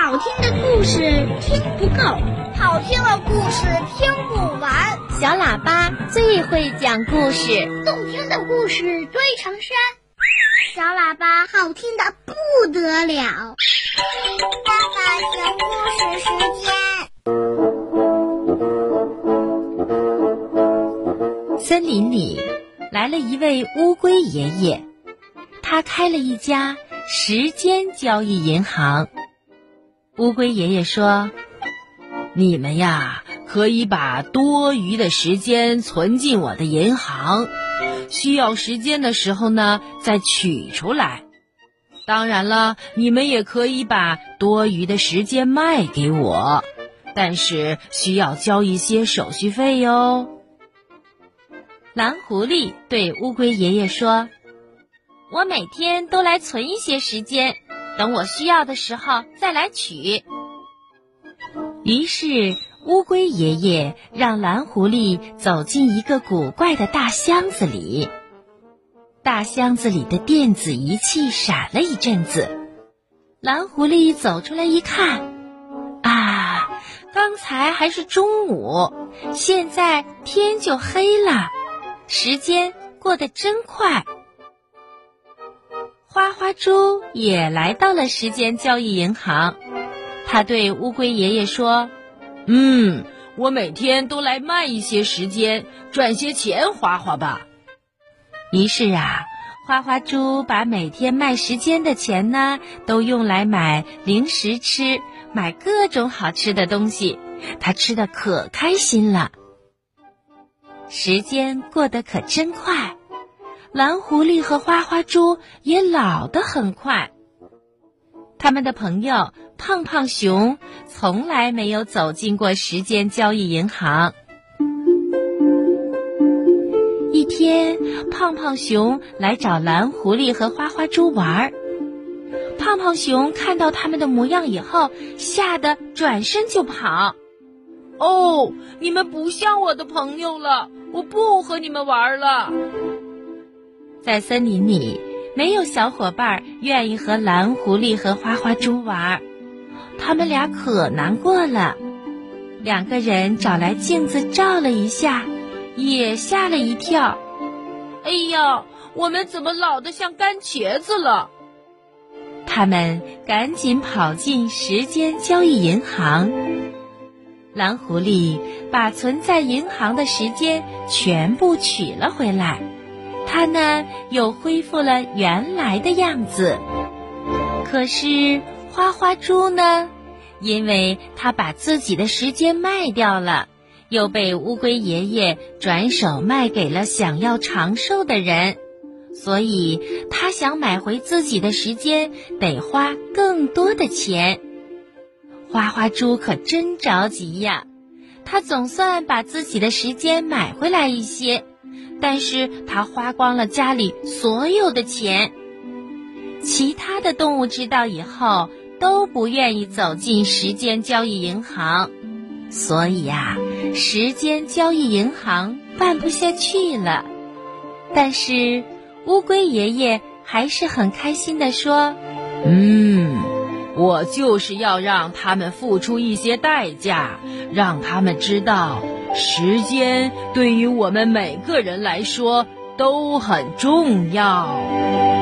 好听的故事听不够，好听的故事听不完。小喇叭最会讲故事，动听的故事堆成山。小喇叭好听的不得了。爸爸讲故事时间。森林里来了一位乌龟爷爷，他开了一家时间交易银行。乌龟爷爷说：“你们呀，可以把多余的时间存进我的银行，需要时间的时候呢，再取出来。当然了，你们也可以把多余的时间卖给我，但是需要交一些手续费哟。”蓝狐狸对乌龟爷爷说：“我每天都来存一些时间。”等我需要的时候再来取。于是乌龟爷爷让蓝狐狸走进一个古怪的大箱子里，大箱子里的电子仪器闪了一阵子。蓝狐狸走出来一看，啊，刚才还是中午，现在天就黑了，时间过得真快。花花猪也来到了时间交易银行，他对乌龟爷爷说：“嗯，我每天都来卖一些时间，赚些钱花花吧。”于是啊，花花猪把每天卖时间的钱呢，都用来买零食吃，买各种好吃的东西，他吃的可开心了。时间过得可真快。蓝狐狸和花花猪也老得很快。他们的朋友胖胖熊从来没有走进过时间交易银行。一天，胖胖熊来找蓝狐狸和花花猪玩儿。胖胖熊看到他们的模样以后，吓得转身就跑。哦，你们不像我的朋友了，我不和你们玩了。在森林里，没有小伙伴愿意和蓝狐狸和花花猪玩，他们俩可难过了。两个人找来镜子照了一下，也吓了一跳。哎呀，我们怎么老得像干茄子了？他们赶紧跑进时间交易银行。蓝狐狸把存在银行的时间全部取了回来。它呢又恢复了原来的样子，可是花花猪呢，因为它把自己的时间卖掉了，又被乌龟爷爷转手卖给了想要长寿的人，所以它想买回自己的时间得花更多的钱。花花猪可真着急呀，他总算把自己的时间买回来一些。但是他花光了家里所有的钱。其他的动物知道以后都不愿意走进时间交易银行，所以呀，时间交易银行办不下去了。但是乌龟爷爷还是很开心的说：“嗯，我就是要让他们付出一些代价，让他们知道。”时间对于我们每个人来说都很重要。